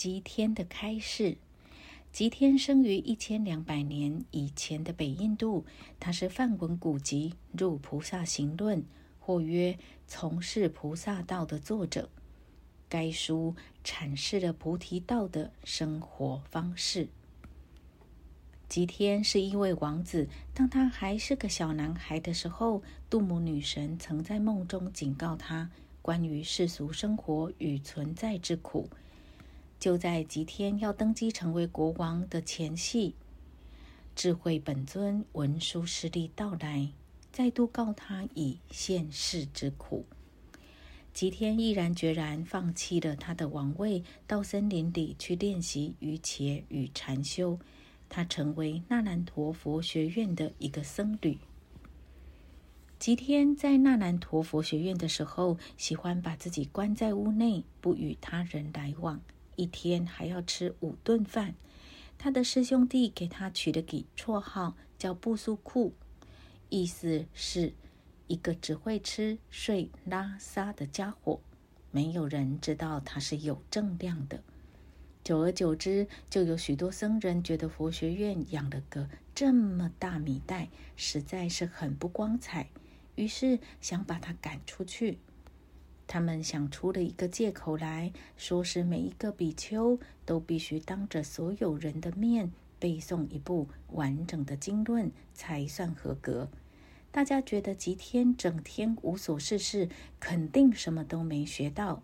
吉天的开示。吉天生于一千两百年以前的北印度，他是梵文古籍《入菩萨行论》或曰《从事菩萨道》的作者。该书阐释了菩提道的生活方式。吉天是一位王子，当他还是个小男孩的时候，杜母女神曾在梦中警告他关于世俗生活与存在之苦。就在吉天要登基成为国王的前夕，智慧本尊文殊师利到来，再度告他以现世之苦。吉天毅然决然放弃了他的王位，到森林里去练习瑜伽与禅修。他成为那兰陀佛学院的一个僧侣。吉天在那兰陀佛学院的时候，喜欢把自己关在屋内，不与他人来往。一天还要吃五顿饭，他的师兄弟给他取了个绰号，叫布苏库，意思是一个只会吃、睡、拉撒的家伙。没有人知道他是有正量的。久而久之，就有许多僧人觉得佛学院养了个这么大米袋，实在是很不光彩，于是想把他赶出去。他们想出了一个借口来说，是每一个比丘都必须当着所有人的面背诵一部完整的经论才算合格。大家觉得吉天整天无所事事，肯定什么都没学到，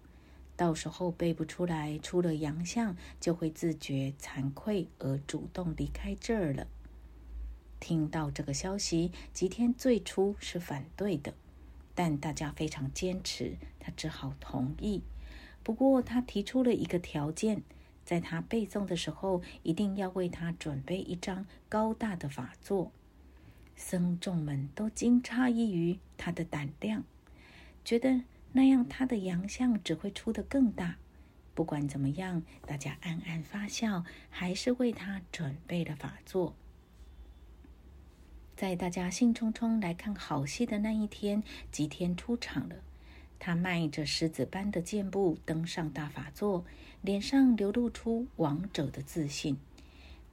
到时候背不出来，出了洋相，就会自觉惭愧而主动离开这儿了。听到这个消息，吉天最初是反对的。但大家非常坚持，他只好同意。不过他提出了一个条件，在他背诵的时候，一定要为他准备一张高大的法座。僧众们都惊诧异于他的胆量，觉得那样他的洋相只会出得更大。不管怎么样，大家暗暗发笑，还是为他准备了法座。在大家兴冲冲来看好戏的那一天，吉天出场了。他迈着狮子般的健步登上大法座，脸上流露出王者的自信。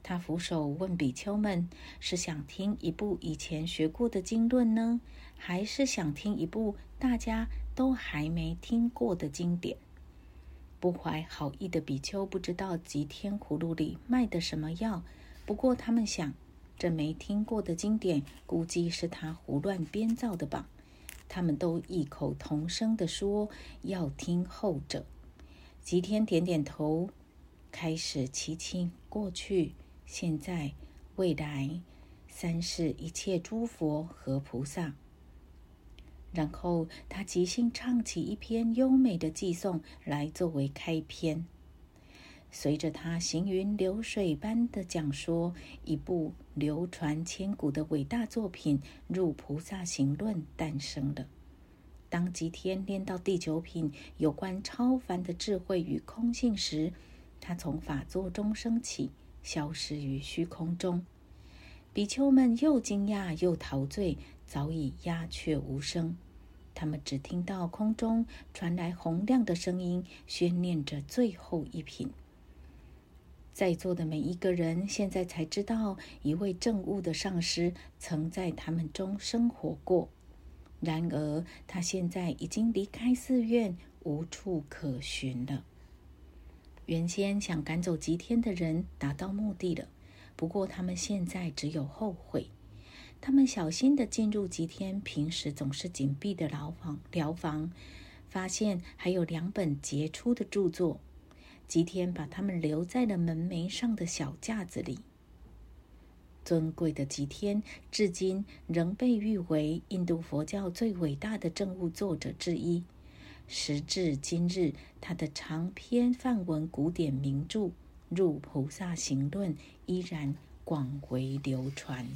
他俯首问比丘们：“是想听一部以前学过的经论呢，还是想听一部大家都还没听过的经典？”不怀好意的比丘不知道吉天葫芦里卖的什么药，不过他们想。这没听过的经典，估计是他胡乱编造的吧？他们都异口同声地说要听后者。吉天点点头，开始祈请过去、现在、未来三世一切诸佛和菩萨。然后他即兴唱起一篇优美的寄颂来作为开篇。随着他行云流水般的讲说，一部流传千古的伟大作品《入菩萨行论》诞生了。当吉天念到第九品有关超凡的智慧与空性时，他从法座中升起，消失于虚空中。比丘们又惊讶又陶醉，早已鸦雀无声。他们只听到空中传来洪亮的声音，宣念着最后一品。在座的每一个人现在才知道，一位正悟的上师曾在他们中生活过。然而，他现在已经离开寺院，无处可寻了。原先想赶走吉天的人达到目的了，不过他们现在只有后悔。他们小心地进入吉天平时总是紧闭的牢房，疗房，发现还有两本杰出的著作。吉天把他们留在了门楣上的小架子里。尊贵的吉天至今仍被誉为印度佛教最伟大的政务作者之一。时至今日，他的长篇梵文古典名著《入菩萨行论》依然广为流传。